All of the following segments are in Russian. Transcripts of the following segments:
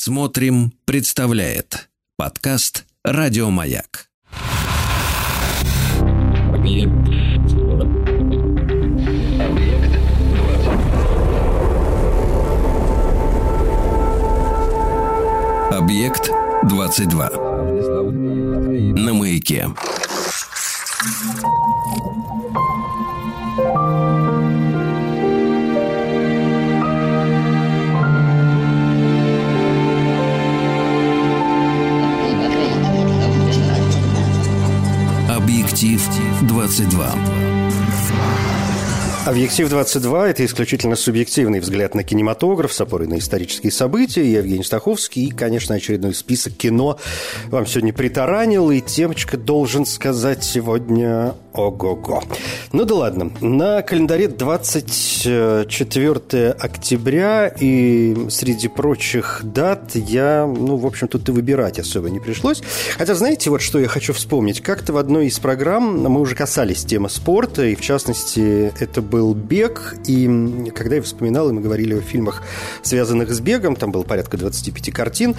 Смотрим, представляет подкаст Радиомаяк. Объект 22. На маяке. Объектив 22. Объектив 22 – это исключительно субъективный взгляд на кинематограф с опорой на исторические события. Я Евгений Стаховский и, конечно, очередной список кино вам сегодня притаранил. И темочка должен сказать сегодня ого-го. Ну да ладно. На календаре 24 октября и среди прочих дат я, ну, в общем, тут и выбирать особо не пришлось. Хотя, знаете, вот что я хочу вспомнить. Как-то в одной из программ мы уже касались темы спорта, и в частности это был был бег, и когда я вспоминал, и мы говорили о фильмах, связанных с бегом, там было порядка 25 картин,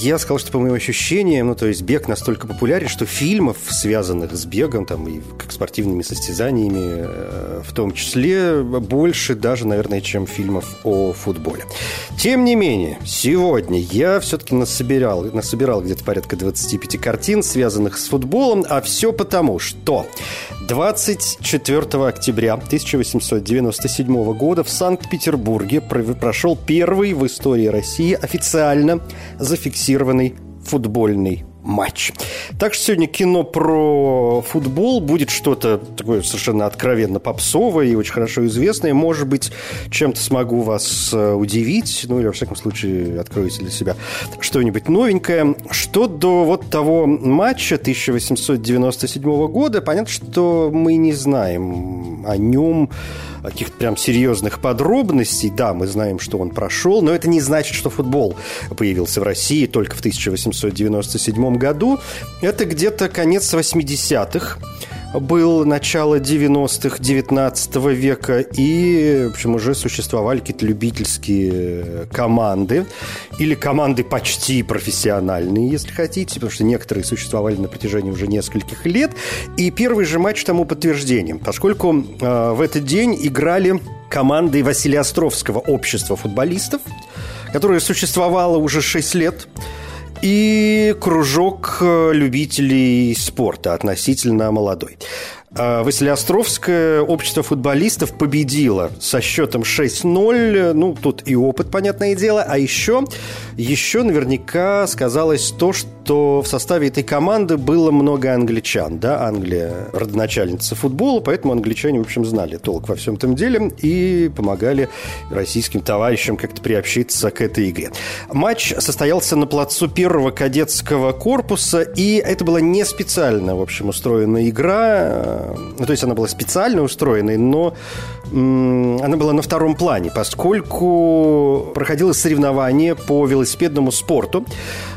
я сказал, что по моим ощущениям, ну, то есть бег настолько популярен, что фильмов, связанных с бегом, там, и как спортивными состязаниями, э, в том числе, больше даже, наверное, чем фильмов о футболе. Тем не менее, сегодня я все-таки насобирал, насобирал где-то порядка 25 картин, связанных с футболом, а все потому, что 24 октября 1897 года в Санкт-Петербурге прошел первый в истории России официально зафиксированный футбольный матч. Так что сегодня кино про футбол будет что-то такое совершенно откровенно попсовое и очень хорошо известное. Может быть, чем-то смогу вас э, удивить, ну или, во всяком случае, откроете для себя что-нибудь новенькое. Что до вот того матча 1897 года, понятно, что мы не знаем о нем каких-то прям серьезных подробностей. Да, мы знаем, что он прошел, но это не значит, что футбол появился в России только в 1897 году. Это где-то конец 80-х был начало 90-х 19 века, и, в общем, уже существовали какие-то любительские команды, или команды почти профессиональные, если хотите, потому что некоторые существовали на протяжении уже нескольких лет. И первый же матч тому подтверждением, поскольку э, в этот день играли команды Василия Островского общества футболистов, которое существовало уже 6 лет – и кружок э, любителей спорта относительно молодой. А Василиостровское общество футболистов победило со счетом 6-0. Ну, тут и опыт, понятное дело. А еще, еще наверняка сказалось то, что в составе этой команды было много англичан. Да, Англия родоначальница футбола, поэтому англичане, в общем, знали толк во всем этом деле и помогали российским товарищам как-то приобщиться к этой игре. Матч состоялся на плацу первого кадетского корпуса, и это была не специально, в общем, устроенная игра ну, то есть она была специально устроенной, но она была на втором плане, поскольку проходило соревнование по велосипедному спорту,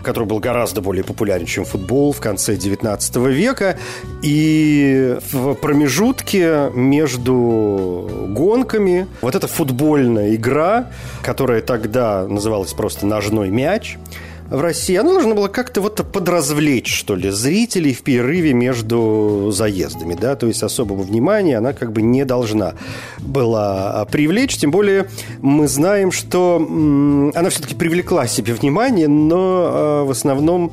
который был гораздо более популярен, чем футбол в конце 19 века. И в промежутке между гонками вот эта футбольная игра, которая тогда называлась просто «ножной мяч», в России, она должна была как-то вот подразвлечь, что ли, зрителей в перерыве между заездами, да, то есть особого внимания она как бы не должна была привлечь, тем более мы знаем, что она все-таки привлекла себе внимание, но а, в основном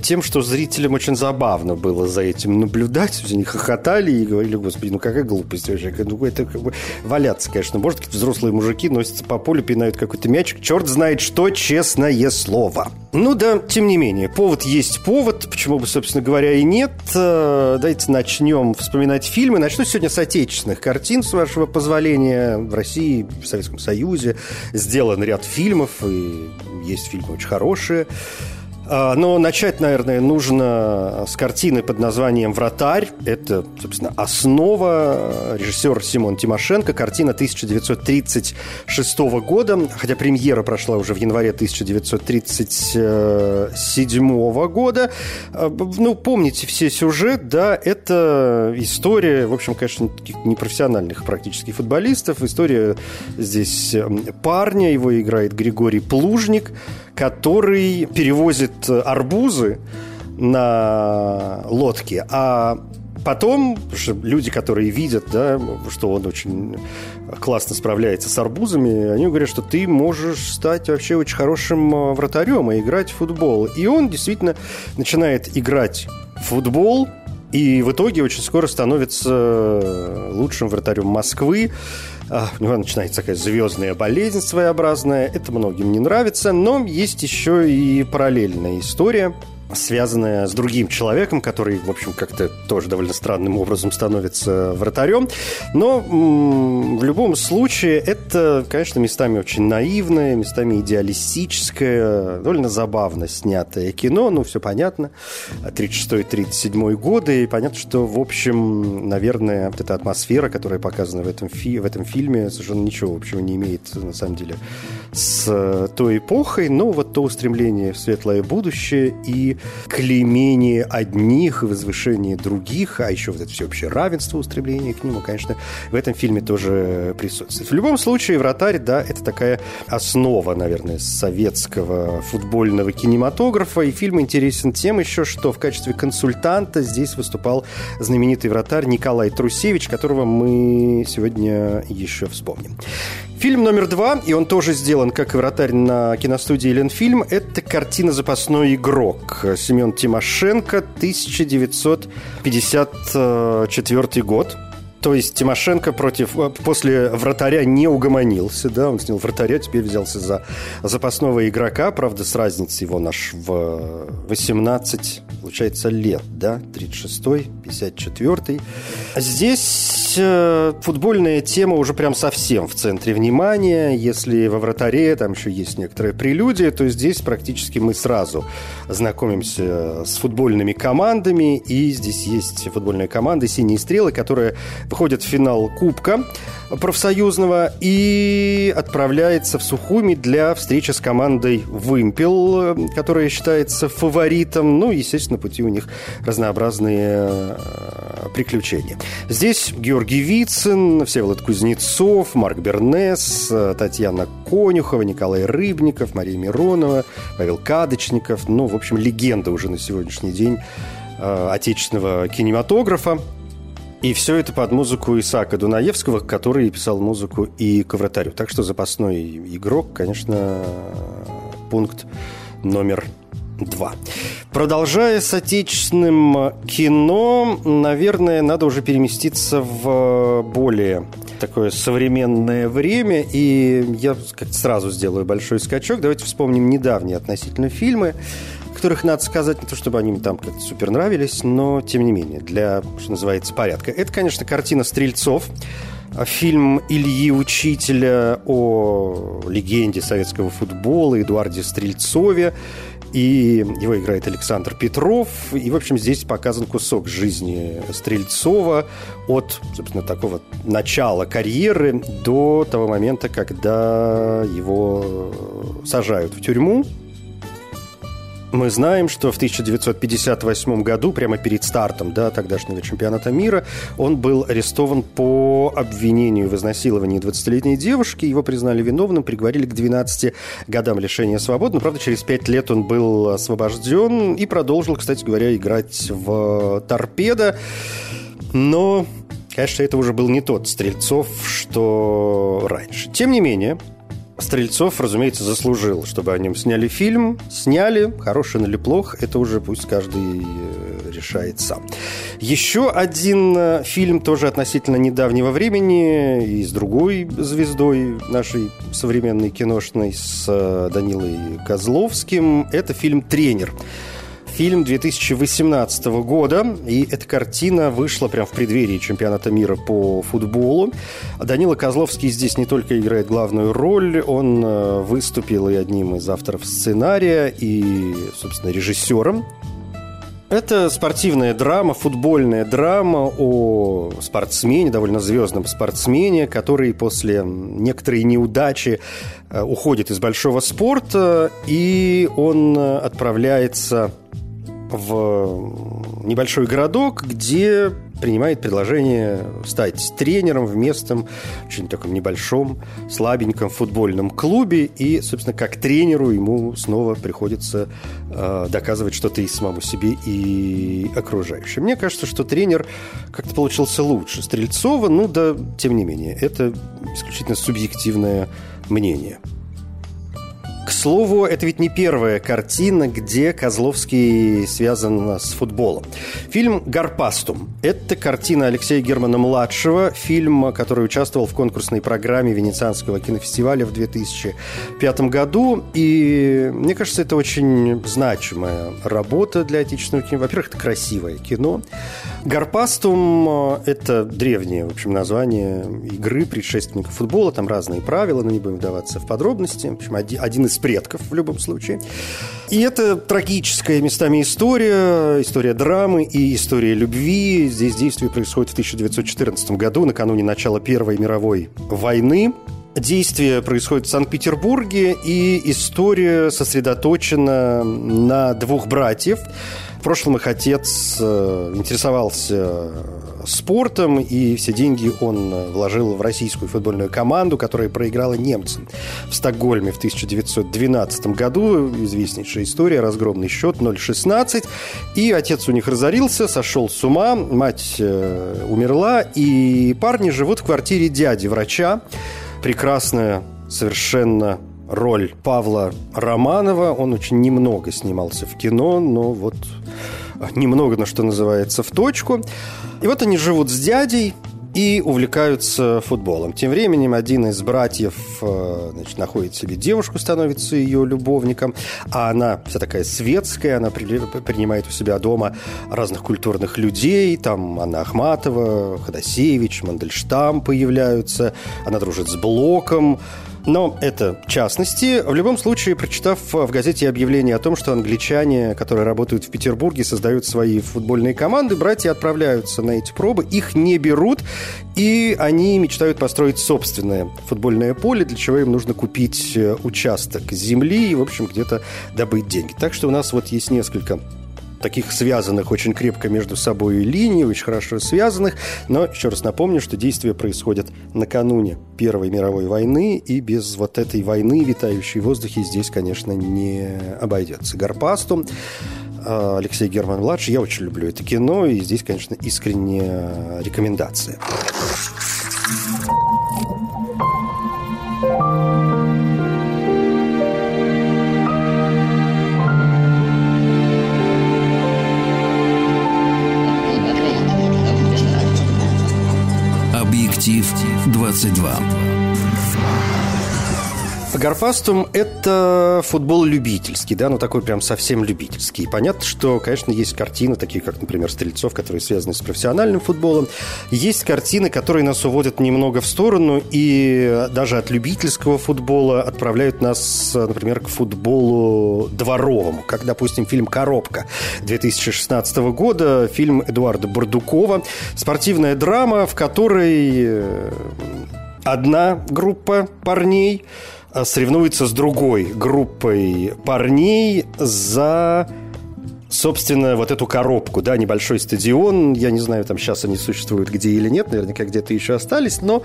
тем, что зрителям очень забавно было за этим наблюдать. Они хохотали и говорили, господи, ну какая глупость вообще. Ну, это как бы валяться, конечно. Может, какие-то взрослые мужики носятся по полю, пинают какой-то мячик. Черт знает что, честное слово. Ну да, тем не менее, повод есть повод. Почему бы, собственно говоря, и нет. Э, давайте начнем вспоминать фильмы. Начну сегодня с отечественных картин, с вашего позволения. В России, в Советском Союзе сделан ряд фильмов, и есть фильмы очень хорошие. А, но начать, наверное, нужно с картины под названием «Вратарь». Это, собственно, основа. Режиссер Симон Тимошенко. Картина 1936 года, хотя премьера прошла уже в январе 1937 года. А, ну, помните все сюжет, да, это история, в общем, конечно, непрофессиональных практически футболистов. История здесь парня, его играет Григорий Плужник, который перевозит арбузы на лодке, а потом люди, которые видят, да, что он очень классно справляется с арбузами, они говорят, что ты можешь стать вообще очень хорошим э, вратарем и играть в футбол. И он действительно начинает играть в футбол, и в итоге очень скоро становится лучшим вратарем Москвы. А, у него начинается такая звездная болезнь своеобразная. Это многим не нравится, но есть еще и параллельная история – связанная с другим человеком, который, в общем, как-то тоже довольно странным образом становится вратарем. Но в любом случае это, конечно, местами очень наивное, местами идеалистическое, довольно забавно снятое кино, ну, все понятно, 36-37 годы, и понятно, что, в общем, наверное, вот эта атмосфера, которая показана в этом, фи в этом фильме, совершенно ничего общего не имеет, на самом деле, с той эпохой, но вот то устремление в светлое будущее и клеймение одних и возвышение других, а еще вот это всеобщее равенство, устремление к нему, конечно, в этом фильме тоже присутствует. В любом случае, «Вратарь», да, это такая основа, наверное, советского футбольного кинематографа, и фильм интересен тем еще, что в качестве консультанта здесь выступал знаменитый вратарь Николай Трусевич, которого мы сегодня еще вспомним. Фильм номер два, и он тоже сделан, как и «Вратарь» на киностудии «Ленфильм», это картина «Запасной игрок». Семен Тимошенко, 1954 год. То есть Тимошенко против, э, после вратаря не угомонился, да, он снял вратаря, теперь взялся за запасного игрока, правда, с разницей его наш в 18, получается, лет, да, 36-й, 54-й. Здесь э, футбольная тема уже прям совсем в центре внимания, если во вратаре там еще есть некоторые прелюдия, то здесь практически мы сразу знакомимся с футбольными командами, и здесь есть футбольная команда «Синие стрелы», которая выходит в финал Кубка профсоюзного и отправляется в Сухуми для встречи с командой «Вымпел», которая считается фаворитом. Ну, естественно, пути у них разнообразные э, приключения. Здесь Георгий Вицин, Всеволод Кузнецов, Марк Бернес, Татьяна Конюхова, Николай Рыбников, Мария Миронова, Павел Кадочников. Ну, в общем, легенда уже на сегодняшний день э, отечественного кинематографа. И все это под музыку Исаака Дунаевского, который писал музыку и к вратарю. Так что запасной игрок, конечно, пункт номер два. Продолжая с отечественным кино, наверное, надо уже переместиться в более такое современное время, и я сразу сделаю большой скачок. Давайте вспомним недавние относительно фильмы которых, надо сказать, не то чтобы они там как-то супер нравились, но тем не менее, для, что называется, порядка. Это, конечно, картина «Стрельцов», фильм Ильи Учителя о легенде советского футбола Эдуарде Стрельцове. И его играет Александр Петров. И, в общем, здесь показан кусок жизни Стрельцова от, собственно, такого начала карьеры до того момента, когда его сажают в тюрьму мы знаем, что в 1958 году, прямо перед стартом да, тогдашнего чемпионата мира, он был арестован по обвинению в изнасиловании 20-летней девушки. Его признали виновным, приговорили к 12 годам лишения свободы. Но, правда, через 5 лет он был освобожден и продолжил, кстати говоря, играть в «Торпедо». Но, конечно, это уже был не тот Стрельцов, что раньше. Тем не менее, Стрельцов, разумеется, заслужил, чтобы о нем сняли фильм. Сняли, хороший или плох, это уже пусть каждый э, решает сам. Еще один э, фильм тоже относительно недавнего времени и с другой звездой нашей современной киношной, с э, Данилой Козловским. Это фильм «Тренер». Фильм 2018 года, и эта картина вышла прямо в преддверии чемпионата мира по футболу. Данила Козловский здесь не только играет главную роль, он э, выступил и одним из авторов сценария, и, собственно, режиссером это спортивная драма, футбольная драма о спортсмене, довольно звездном спортсмене, который после некоторой неудачи э, уходит из большого спорта, и он э, отправляется в небольшой городок, где принимает предложение стать тренером в местном, очень таком небольшом, слабеньком футбольном клубе. И, собственно, как тренеру ему снова приходится э, доказывать что-то и самому себе, и окружающим. Мне кажется, что тренер как-то получился лучше Стрельцова, ну да, тем не менее, это исключительно субъективное мнение. К слову, это ведь не первая картина, где Козловский связан с футболом. Фильм «Гарпастум» – это картина Алексея Германа-младшего, фильм, который участвовал в конкурсной программе Венецианского кинофестиваля в 2005 году. И мне кажется, это очень значимая работа для отечественного кино. Во-первых, это красивое кино. «Гарпастум» – это древнее, в общем, название игры предшественника футбола. Там разные правила, но не будем вдаваться в подробности. В общем, один из из предков в любом случае. И это трагическая местами история, история драмы и история любви. Здесь действие происходит в 1914 году, накануне начала Первой мировой войны. Действие происходит в Санкт-Петербурге, и история сосредоточена на двух братьев. В прошлом их отец э, интересовался спортом, и все деньги он э, вложил в российскую футбольную команду, которая проиграла немцам в Стокгольме в 1912 году. Известнейшая история, разгромный счет 0-16. И отец у них разорился, сошел с ума, мать э, умерла, и парни живут в квартире дяди, врача. Прекрасная совершенно роль Павла Романова. Он очень немного снимался в кино, но вот немного, на что называется, в точку. И вот они живут с дядей, и увлекаются футболом. Тем временем один из братьев э, значит, находит себе девушку, становится ее любовником, а она вся такая светская, она при, принимает у себя дома разных культурных людей, там Анна Ахматова, Ходосевич, Мандельштам появляются, она дружит с Блоком, но это частности. В любом случае, прочитав в газете объявление о том, что англичане, которые работают в Петербурге, создают свои футбольные команды, братья отправляются на эти пробы, их не берут, и они мечтают построить собственное футбольное поле, для чего им нужно купить э, участок земли и, в общем, где-то добыть деньги. Так что у нас вот есть несколько таких связанных очень крепко между собой линий, очень хорошо связанных. Но еще раз напомню, что действия происходят накануне Первой мировой войны, и без вот этой войны, витающей в воздухе, здесь, конечно, не обойдется. Гарпасту а, Алексей Герман-младший. Я очень люблю это кино, и здесь, конечно, искренняя рекомендация. 22. Гарфастум – это футбол любительский, да, ну такой прям совсем любительский. И понятно, что, конечно, есть картины, такие как, например, Стрельцов, которые связаны с профессиональным футболом. Есть картины, которые нас уводят немного в сторону и даже от любительского футбола отправляют нас, например, к футболу дворовому, как, допустим, фильм «Коробка» 2016 года, фильм Эдуарда Бардукова, спортивная драма, в которой э, одна группа парней – соревнуется с другой группой парней за собственно, вот эту коробку, да, небольшой стадион, я не знаю, там сейчас они существуют где или нет, наверняка где-то еще остались, но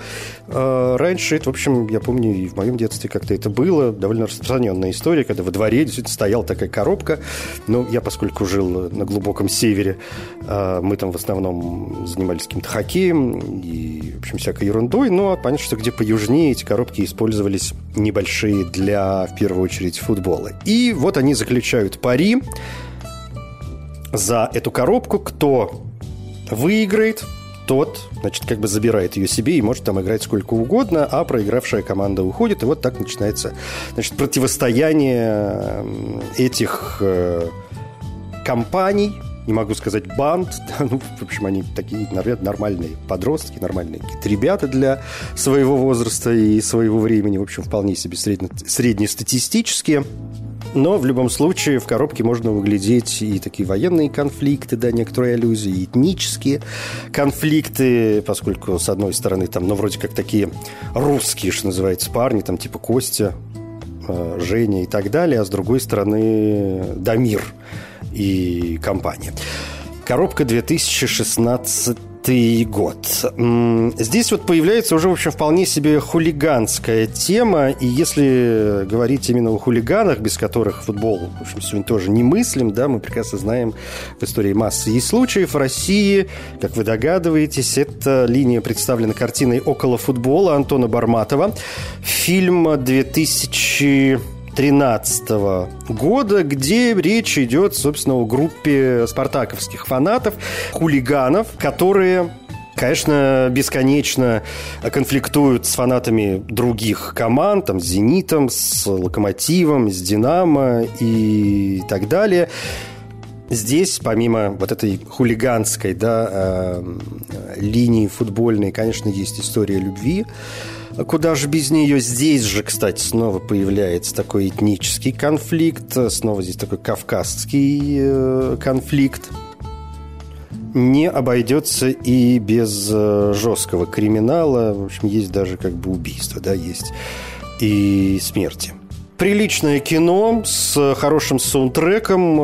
э, раньше это, в общем, я помню, и в моем детстве как-то это было, довольно распространенная история, когда во дворе действительно стояла такая коробка, но я, поскольку жил на глубоком севере, э, мы там в основном занимались каким-то хоккеем и, в общем, всякой ерундой, но понятно, что где поюжнее эти коробки использовались небольшие для, в первую очередь, футбола. И вот они заключают пари, за эту коробку, кто выиграет, тот, значит, как бы забирает ее себе и может там играть сколько угодно, а проигравшая команда уходит. И вот так начинается, значит, противостояние этих э, компаний, не могу сказать банд, ну, в общем, они такие, наверное, нормальные подростки, нормальные ребята для своего возраста и своего времени, в общем, вполне себе средне, среднестатистические. Но в любом случае в коробке можно углядеть и такие военные конфликты, да, некоторые аллюзии, и этнические конфликты, поскольку, с одной стороны, там, ну, вроде как такие русские, что называется, парни, там, типа Костя, э, Женя и так далее, а с другой стороны Дамир и компания. Коробка 2016 год. Здесь вот появляется уже, в общем, вполне себе хулиганская тема, и если говорить именно о хулиганах, без которых футбол, в общем, сегодня тоже не мыслим, да, мы прекрасно знаем в истории массы есть случаев. В России, как вы догадываетесь, эта линия представлена картиной «Около футбола» Антона Барматова. Фильм 2000 2013 года, где речь идет, собственно, о группе спартаковских фанатов, хулиганов, которые конечно, бесконечно конфликтуют с фанатами других команд, там, с «Зенитом», с «Локомотивом», с «Динамо» и так далее. Здесь, помимо вот этой хулиганской да, э, линии футбольной, конечно, есть история любви. Куда же без нее? Здесь же, кстати, снова появляется такой этнический конфликт, снова здесь такой кавказский э, конфликт. Не обойдется и без э, жесткого криминала. В общем, есть даже как бы убийство, да, есть и смерти приличное кино с хорошим саундтреком. Э,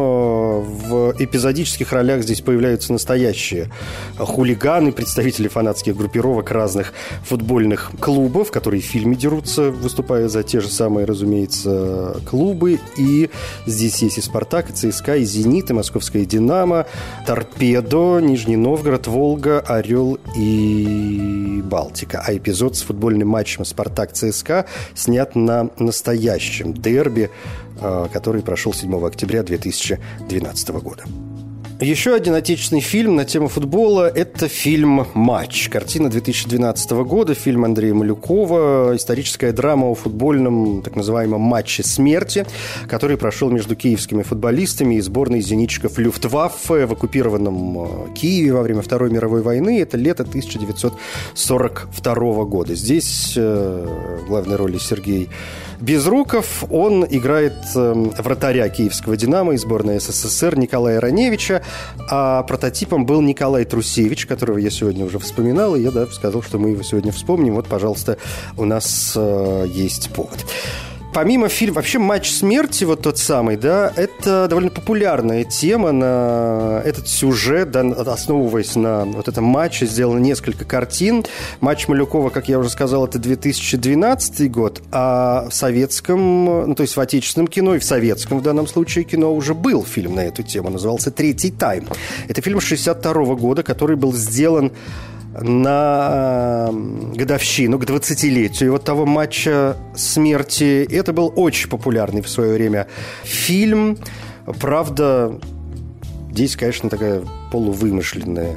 в эпизодических ролях здесь появляются настоящие хулиганы, представители фанатских группировок разных футбольных клубов, которые в фильме дерутся, выступая за те же самые, разумеется, клубы. И здесь есть и «Спартак», и «ЦСКА», и «Зенит», и «Московская Динамо», «Торпедо», «Нижний Новгород», «Волга», «Орел» и «Балтика». А эпизод с футбольным матчем «Спартак-ЦСКА» снят на настоящем общем дерби, э, который прошел 7 октября 2012 года. Еще один отечественный фильм на тему футбола – это фильм «Матч». Картина 2012 года, фильм Андрея Малюкова, историческая драма о футбольном так называемом «матче смерти», который прошел между киевскими футболистами и сборной зенитчиков Люфтваффе в оккупированном э, Киеве во время Второй мировой войны. Это лето 1942 года. Здесь э, в главной роли Сергей Безруков. Он играет э, вратаря киевского «Динамо» и сборной СССР Николая Раневича. А прототипом был Николай Трусевич, которого я сегодня уже вспоминал. И я да, сказал, что мы его сегодня вспомним. Вот, пожалуйста, у нас э, есть повод помимо фильма, вообще «Матч смерти», вот тот самый, да, это довольно популярная тема на этот сюжет, да, основываясь на вот этом матче, сделано несколько картин. «Матч Малюкова», как я уже сказал, это 2012 год, а в советском, ну, то есть в отечественном кино и в советском в данном случае кино уже был фильм на эту тему, назывался «Третий тайм». Это фильм 62 года, который был сделан на годовщину, к 20-летию вот того матча смерти. Это был очень популярный в свое время фильм. Правда, здесь, конечно, такая полувымышленная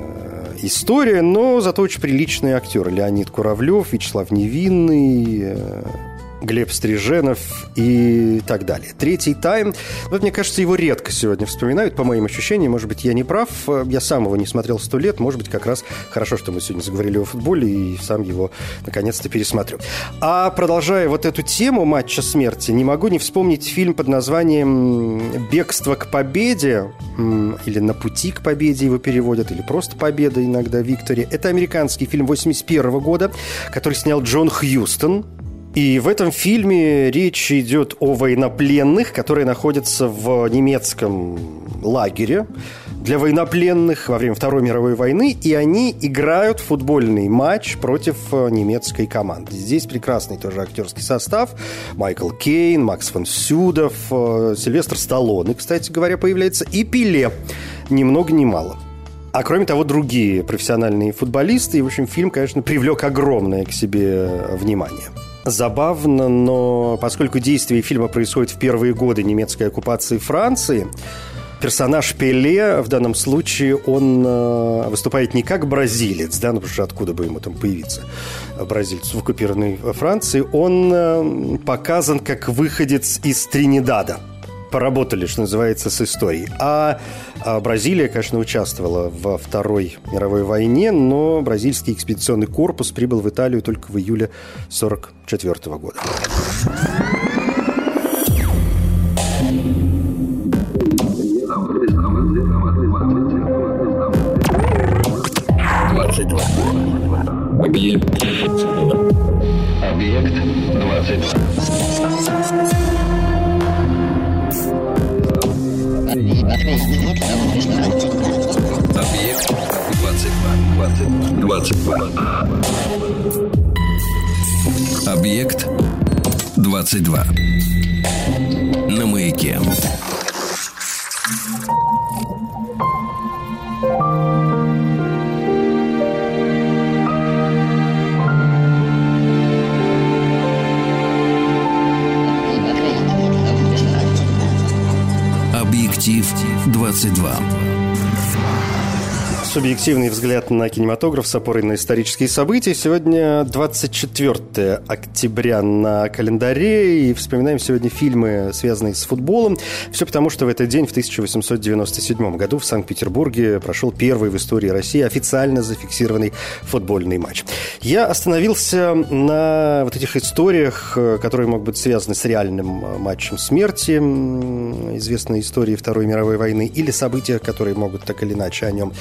история, но зато очень приличные актеры. Леонид Куравлев, Вячеслав Невинный, Глеб Стриженов и так далее. Третий тайм. Вот, мне кажется, его редко сегодня вспоминают, по моим ощущениям. Может быть, я не прав. Я сам его не смотрел сто лет. Может быть, как раз хорошо, что мы сегодня заговорили о футболе и сам его наконец-то пересмотрю. А продолжая вот эту тему матча смерти, не могу не вспомнить фильм под названием «Бегство к победе» или «На пути к победе» его переводят, или просто «Победа» иногда Виктория. Это американский фильм 81 года, который снял Джон Хьюстон. И в этом фильме речь идет о военнопленных, которые находятся в немецком лагере для военнопленных во время Второй мировой войны, и они играют футбольный матч против э, немецкой команды. Здесь прекрасный тоже актерский состав. Майкл Кейн, Макс фон Сюдов, э, Сильвестр Сталлоне, кстати говоря, появляется, и Пиле. Ни много ни мало. А кроме того, другие профессиональные футболисты. И, в общем, фильм, конечно, привлек огромное к себе внимание забавно, но поскольку действие фильма происходит в первые годы немецкой оккупации Франции, персонаж Пеле в данном случае он э, выступает не как бразилец, да, ну потому что откуда бы ему там появиться бразильцу в оккупированной Франции, он э, показан как выходец из Тринидада – поработали, что называется, с историей. А, а Бразилия, конечно, участвовала во Второй мировой войне, но бразильский экспедиционный корпус прибыл в Италию только в июле 1944 года. Объект. Объект 22. 22. Объект 22. На маяке. 22. Субъективный взгляд на кинематограф с опорой на исторические события. Сегодня 24 октября на календаре, и вспоминаем сегодня фильмы, связанные с футболом. Все потому, что в этот день, в 1897 году, в Санкт-Петербурге прошел первый в истории России официально зафиксированный футбольный матч. Я остановился на вот этих историях, которые могут быть связаны с реальным матчем смерти, известной истории Второй мировой войны, или события, которые могут так или иначе о нем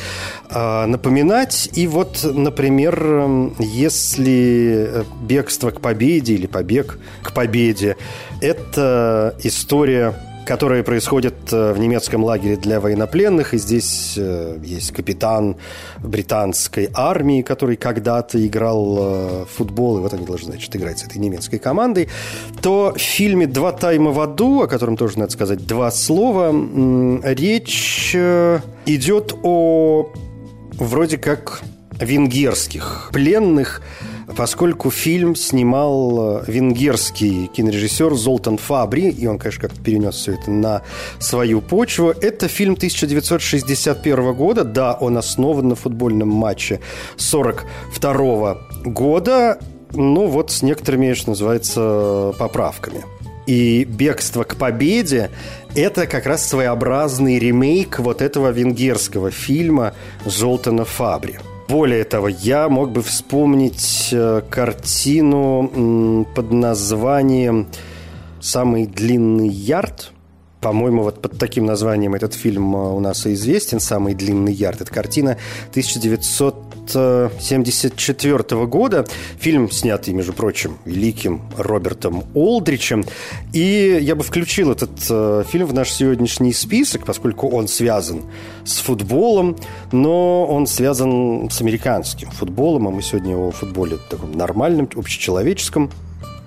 напоминать. И вот, например, если бегство к победе или побег к победе – это история которая происходит э, в немецком лагере для военнопленных. И здесь э, есть капитан британской армии, который когда-то играл э, в футбол, и вот они должны, значит, играть с этой немецкой командой. То в фильме «Два тайма в аду», о котором тоже надо сказать два слова, речь идет о вроде как венгерских пленных, поскольку фильм снимал э, венгерский кинорежиссер Золтан Фабри, и он, конечно, как-то перенес все это на свою почву. Это фильм 1961 года, да, он основан на футбольном матче 42 года, ну вот с некоторыми, что называется, поправками. И «Бегство к победе» – это как раз своеобразный ремейк вот этого венгерского фильма Золтана Фабри. Более того, я мог бы вспомнить э, картину под названием «Самый длинный ярд», по-моему, вот под таким названием этот фильм э, у нас и известен, «Самый длинный ярд». Это картина 1974 года. Фильм, снятый, между прочим, великим Робертом Олдричем. И я бы включил этот э, фильм в наш сегодняшний список, поскольку он связан с футболом, но он связан с американским футболом, а мы сегодня о футболе таком нормальном, общечеловеческом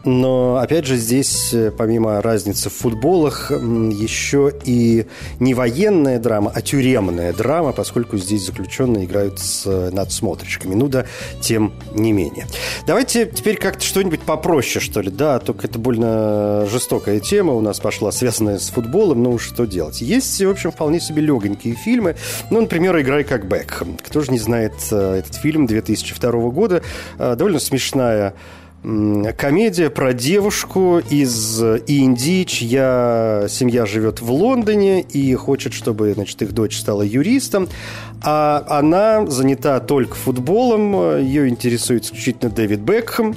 но, опять же, здесь, э, помимо разницы в футболах, еще и не военная драма, а тюремная драма, поскольку здесь заключенные играют с э, надсмотрщиками. Ну да, тем не менее. Давайте теперь как-то что-нибудь попроще, что ли. Да, только это больно жестокая тема у нас пошла, связанная с футболом. Ну, что делать? Есть, в общем, вполне себе легонькие фильмы. Ну, например, «Играй как Бекхэм». Кто же не знает э, этот фильм 2002 года? Довольно смешная комедия про девушку из Индии, чья семья живет в Лондоне и хочет, чтобы значит, их дочь стала юристом. А она занята только футболом, ее интересует исключительно Дэвид Бекхэм.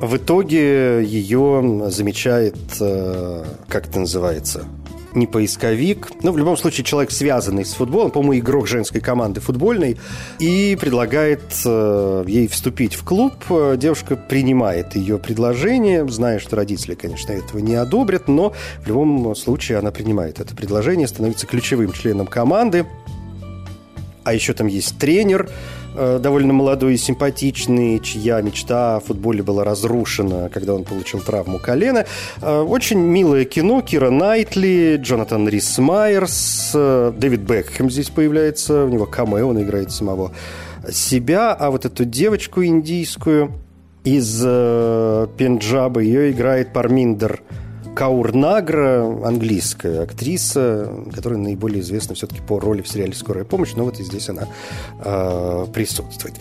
В итоге ее замечает, э, как это называется, не поисковик. Ну, в любом случае, человек, связанный с футболом, по-моему, игрок женской команды футбольной, и предлагает э, ей вступить в клуб. Девушка принимает ее предложение, зная, что родители, конечно, этого не одобрят, но в любом случае она принимает это предложение, становится ключевым членом команды. А еще там есть тренер, довольно молодой и симпатичный, чья мечта о футболе была разрушена, когда он получил травму колена. Э, очень милое кино. Кира Найтли, Джонатан Рис Майерс, э, Дэвид Бекхэм здесь появляется. У него камео, он играет самого себя. А вот эту девочку индийскую из Пенджаба, ее играет Парминдер Каур Награ, английская актриса, которая наиболее известна все-таки по роли в сериале «Скорая помощь», но вот и здесь она э, присутствует.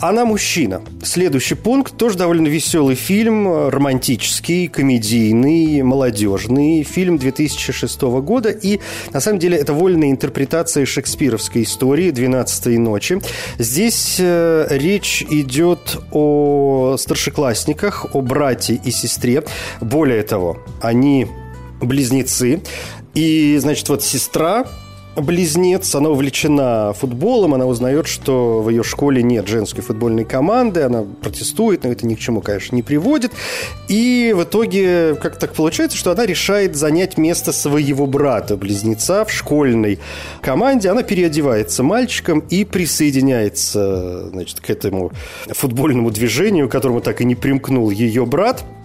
Она мужчина. Следующий пункт тоже довольно веселый фильм, романтический, комедийный, молодежный. Фильм 2006 года. И на самом деле это вольная интерпретация шекспировской истории «12 ночи». Здесь э, речь идет о старшеклассниках, о брате и сестре. Более того, они близнецы. И, значит, вот сестра близнец, она увлечена футболом, она узнает, что в ее школе нет женской футбольной команды, она протестует, но это ни к чему, конечно, не приводит. И в итоге, как так получается, что она решает занять место своего брата-близнеца в школьной команде. Она переодевается мальчиком и присоединяется значит, к этому футбольному движению, к которому так и не примкнул ее брат –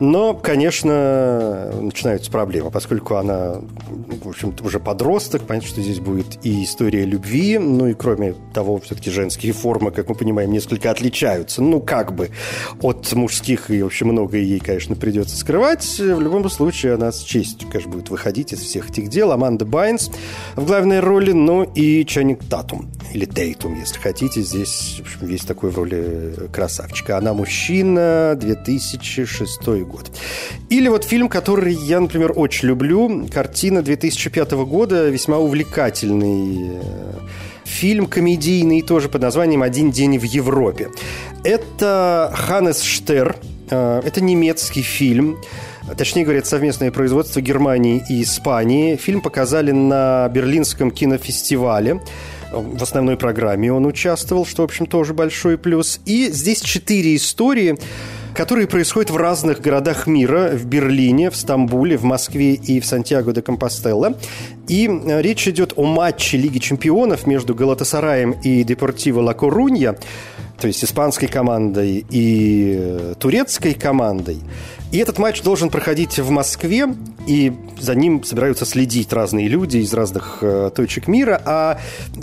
но, конечно, начинаются проблемы, поскольку она, в общем-то, уже подросток. Понятно, что здесь будет и история любви. Ну и, кроме того, все-таки женские формы, как мы понимаем, несколько отличаются. Ну, как бы от мужских. И, в общем, многое ей, конечно, придется скрывать. В любом случае, она с честью, конечно, будет выходить из всех этих дел. Аманда Байнс в главной роли, ну и Ченнинг Татум. Или Тейтум, если хотите. Здесь, в общем, весь такой в роли красавчика. Она мужчина, 2006 год. Или вот фильм, который я, например, очень люблю. Картина 2005 года, весьма увлекательный э, фильм комедийный тоже под названием «Один день в Европе». Это Ханнес Штер, э, это немецкий фильм, Точнее говоря, это совместное производство Германии и Испании. Фильм показали на Берлинском кинофестивале. В основной программе он участвовал, что, в общем, тоже большой плюс. И здесь четыре истории которые происходят в разных городах мира, в Берлине, в Стамбуле, в Москве и в Сантьяго де Компостелло. И э, речь идет о матче Лиги чемпионов между Галатасараем и Депортиво Ла Корунья, то есть испанской командой и э, турецкой командой. И этот матч должен проходить в Москве, и за ним собираются следить разные люди из разных э, точек мира, а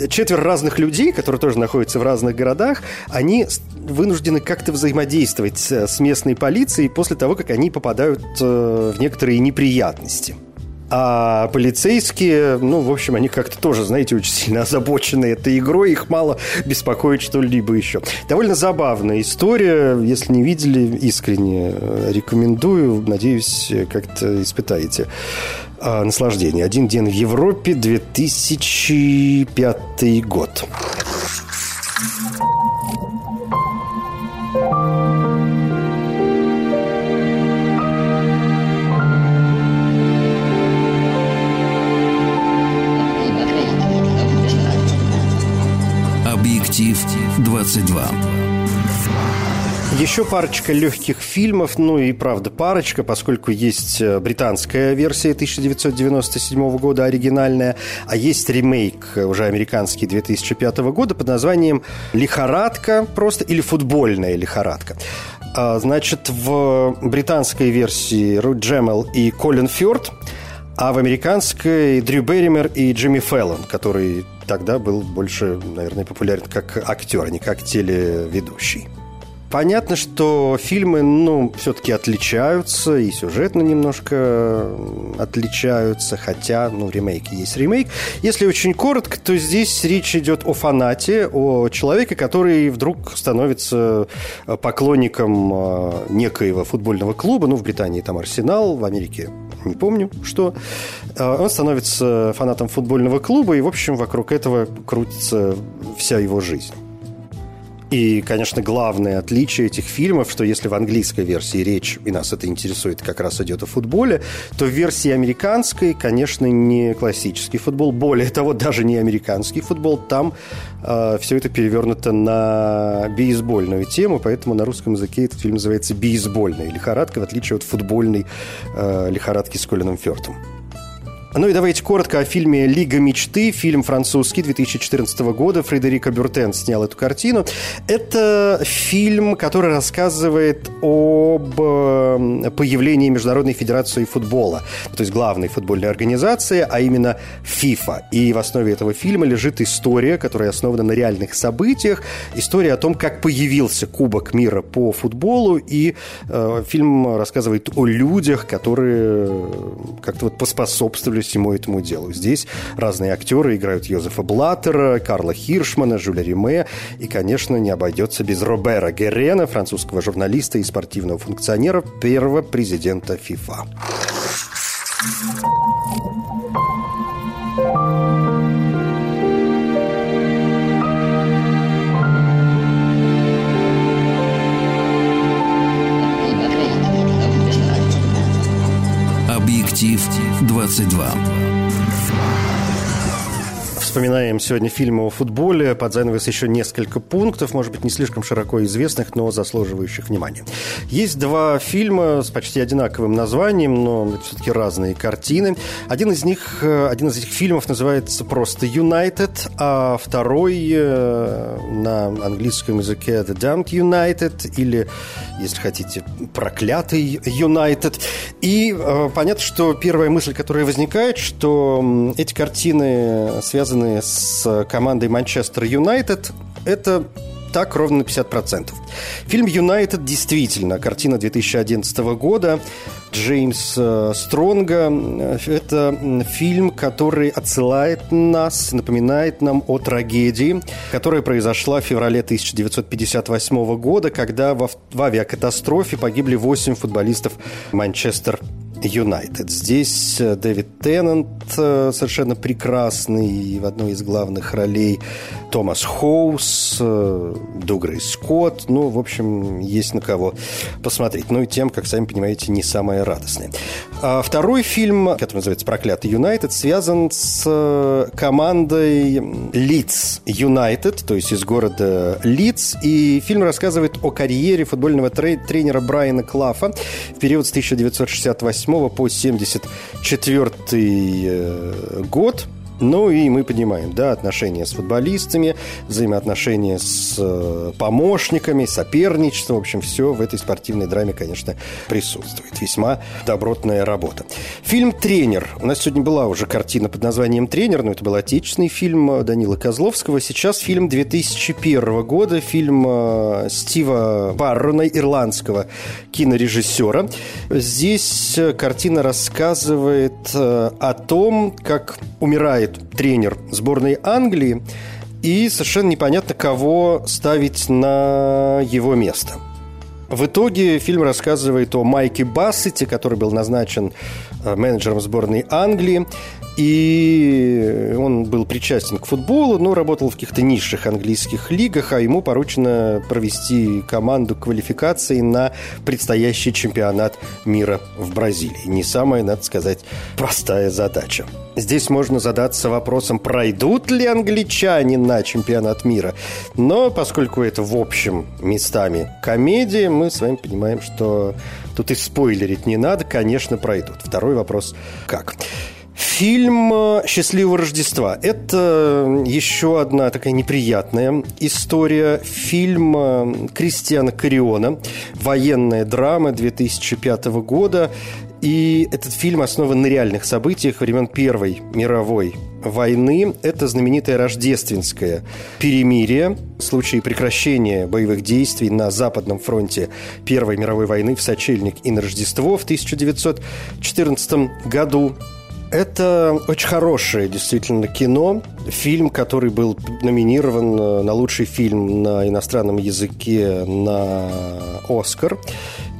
четверо разных людей, которые тоже находятся в разных городах, они вынуждены как-то взаимодействовать с местной полицией после того, как они попадают э, в некоторые неприятности. А полицейские, ну, в общем, они как-то тоже, знаете, очень сильно озабочены этой игрой, их мало беспокоит что-либо еще. Довольно забавная история, если не видели, искренне рекомендую, надеюсь, как-то испытаете а, наслаждение. «Один день в Европе», 2005 год. Объектив 22. Еще парочка легких фильмов, ну и правда парочка, поскольку есть э, британская версия 1997 года, оригинальная, а есть ремейк, э, уже американский 2005 года под названием «Лихорадка» просто или «Футбольная лихорадка». А, значит, в британской версии Рут Джемел и Колин Фёрд, а в американской Дрю Берример и Джимми Феллон, который тогда был больше, наверное, популярен как актер, а не как телеведущий. Понятно, что фильмы, ну, все-таки отличаются, и сюжетно немножко отличаются, хотя, ну, ремейк есть ремейк. Если очень коротко, то здесь речь идет о фанате, о человеке, который вдруг становится поклонником а, некоего футбольного клуба, ну, в Британии там Арсенал, в Америке не помню, что. А, он становится фанатом футбольного клуба, и, в общем, вокруг этого крутится вся его жизнь. И, конечно, главное отличие этих фильмов, что если в английской версии речь, и нас это интересует, как раз идет о футболе, то в версии американской, конечно, не классический футбол. Более того, даже не американский футбол. Там э, все это перевернуто на бейсбольную тему, поэтому на русском языке этот фильм называется «Бейсбольная лихорадка», в отличие от футбольной э, лихорадки с Колином Фёртом. Ну и давайте коротко о фильме «Лига мечты». Фильм французский 2014 года. Фредерико Бюртен снял эту картину. Это фильм, который рассказывает об э, появлении Международной Федерации футбола. То есть главной футбольной организации, а именно FIFA. И в основе этого фильма лежит история, которая основана на реальных событиях. История о том, как появился Кубок мира по футболу. И э, фильм рассказывает о людях, которые как-то вот поспособствовали всему этому делу. Здесь разные актеры играют Йозефа Блаттера, Карла Хиршмана, Жюля Риме и, конечно, не обойдется без Робера Герена, французского журналиста и спортивного функционера, первого президента ФИФА. 22. Вспоминаем сегодня фильмы о футболе. Под занавес еще несколько пунктов, может быть, не слишком широко известных, но заслуживающих внимания. Есть два фильма с почти одинаковым названием, но все-таки разные картины. Один из них, э, один из этих фильмов называется просто «United», а второй э, на английском языке «The Damned United» или, если хотите, «Проклятый United». И э, понятно, что первая мысль, которая возникает, что эти картины связанные с командой Манчестер Юнайтед, это так ровно на 50%. Фильм «Юнайтед» действительно картина 2011 года Джеймс э, Стронга. Это фильм, который отсылает нас, напоминает нам о трагедии, которая произошла в феврале 1958 года, когда в авиакатастрофе погибли 8 футболистов Манчестер Юнайтед. Здесь э, Дэвид Теннант э, совершенно прекрасный в одной из главных ролей. Томас Хоус, э, Дугрей Скотт. Ну, в общем, есть на кого посмотреть. Ну и тем, как сами понимаете, не самое радостное. А второй фильм, который называется «Проклятый Юнайтед», связан с командой Лидс Юнайтед, то есть из города Лидс. И фильм рассказывает о карьере футбольного тренера Брайана Клафа в период с 1968 по 74 э, год. Ну и мы понимаем, да, отношения с футболистами, взаимоотношения с э, помощниками, соперничество, в общем, все в этой спортивной драме, конечно, присутствует. Весьма добротная работа. Фильм «Тренер». У нас сегодня была уже картина под названием «Тренер», но это был отечественный фильм Данила Козловского. Сейчас фильм 2001 года, фильм э, Стива Баррона, ирландского кинорежиссера. Здесь картина рассказывает э, о том, как умирает выступает тренер сборной Англии, и совершенно непонятно, кого ставить на его место. В итоге фильм рассказывает о Майке Бассете, который был назначен э, менеджером сборной Англии. И он был причастен к футболу, но работал в каких-то низших английских лигах, а ему поручено провести команду квалификации на предстоящий чемпионат мира в Бразилии. Не самая, надо сказать, простая задача. Здесь можно задаться вопросом, пройдут ли англичане на чемпионат мира. Но поскольку это в общем местами комедия, мы с вами понимаем, что тут и спойлерить не надо, конечно, пройдут. Второй вопрос – как? Фильм э, «Счастливого Рождества» – это еще одна такая неприятная история. Фильм э, Кристиана Кариона, военная драма 2005 года. И этот фильм основан на реальных событиях времен Первой мировой войны. Это знаменитое рождественское перемирие в случае прекращения боевых действий на Западном фронте Первой мировой войны в сочельник и на Рождество в 1914 году. Это очень хорошее действительно кино. Фильм, который был номинирован э, на лучший фильм на иностранном языке на «Оскар».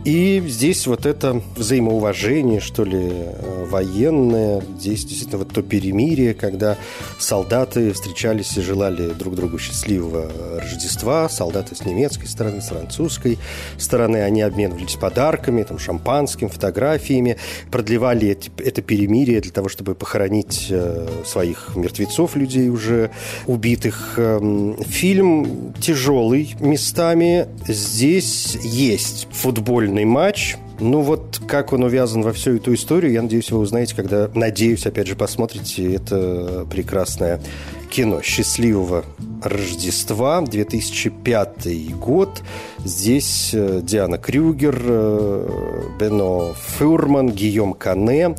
И здесь вот это взаимоуважение, что ли, э, военное, здесь действительно вот то перемирие, когда солдаты встречались и желали друг другу счастливого Рождества, солдаты с немецкой стороны, с французской стороны, они обменивались подарками, там, шампанским, фотографиями, продлевали это перемирие для того, чтобы похоронить э, своих мертвецов, людей уже убитых. Эм, фильм тяжелый местами, здесь есть футбольный футбольный матч. Ну вот как он увязан во всю эту историю, я надеюсь, вы узнаете, когда, надеюсь, опять же, посмотрите это прекрасное кино. Счастливого Рождества, 2005 год. Здесь э, Диана Крюгер, э, Бено Фюрман, Гийом Кане,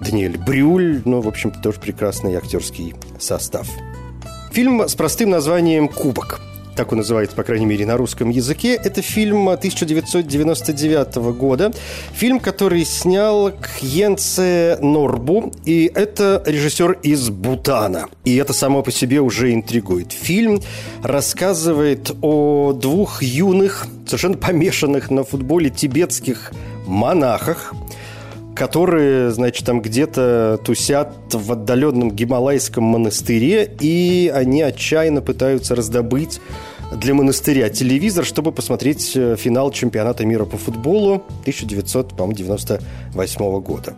Даниэль Брюль. Ну, в общем тоже прекрасный актерский состав. Фильм с простым названием «Кубок» так он называется, по крайней мере, на русском языке. Это фильм 1999 года. Фильм, который снял Кьенце Норбу. И это режиссер из Бутана. И это само по себе уже интригует. Фильм рассказывает о двух юных, совершенно помешанных на футболе тибетских монахах, которые, значит, там где-то тусят в отдаленном гималайском монастыре, и они отчаянно пытаются раздобыть для телевизор, чтобы посмотреть э, финал чемпионата мира по футболу 1998 года.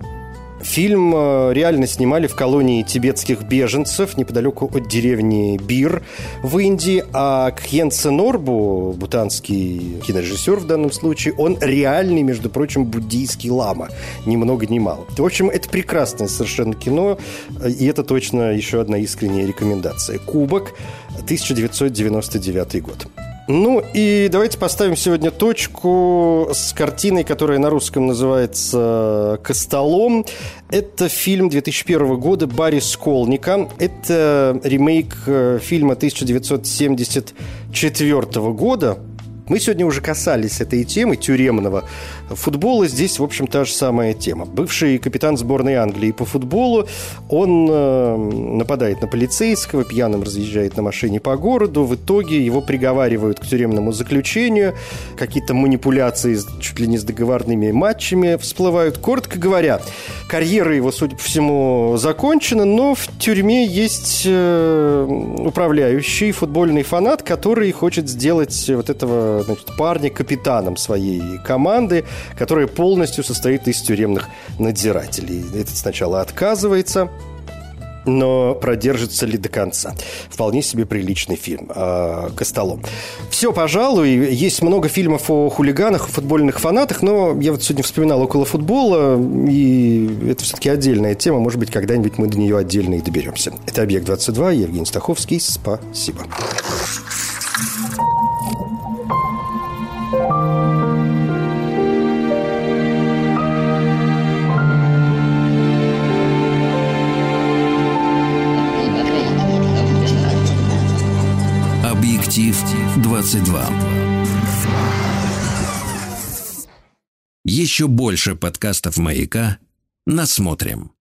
Фильм э, реально снимали в колонии тибетских беженцев неподалеку от деревни Бир в Индии, а Кхьенце Норбу, бутанский кинорежиссер в данном случае, он реальный, между прочим, буддийский лама. Ни много ни мало. В общем, это прекрасное совершенно кино, и это точно еще одна искренняя рекомендация. «Кубок», 1999 год. Ну и давайте поставим сегодня точку с картиной, которая на русском называется «Костолом». Это фильм 2001 года Барри Сколника. Это ремейк э, фильма 1974 года мы сегодня уже касались этой темы тюремного футбола. Здесь, в общем, та же самая тема. Бывший капитан сборной Англии по футболу, он э, нападает на полицейского, пьяным разъезжает на машине по городу. В итоге его приговаривают к тюремному заключению. Какие-то манипуляции чуть ли не с договорными матчами всплывают. Коротко говоря, карьера его, судя по всему, закончена, но в тюрьме есть э, управляющий футбольный фанат, который хочет сделать вот этого значит, парня капитаном своей команды, которая полностью состоит из тюремных надзирателей. Этот сначала отказывается, но продержится ли до конца. Вполне себе приличный фильм э, «Костолом». Все, пожалуй. Есть много фильмов о хулиганах, о футбольных фанатах, но я вот сегодня вспоминал около футбола, и это все-таки отдельная тема. Может быть, когда-нибудь мы до нее отдельно и доберемся. Это «Объект-22», Евгений Стаховский. Спасибо. 22. Еще больше подкастов «Маяка» насмотрим.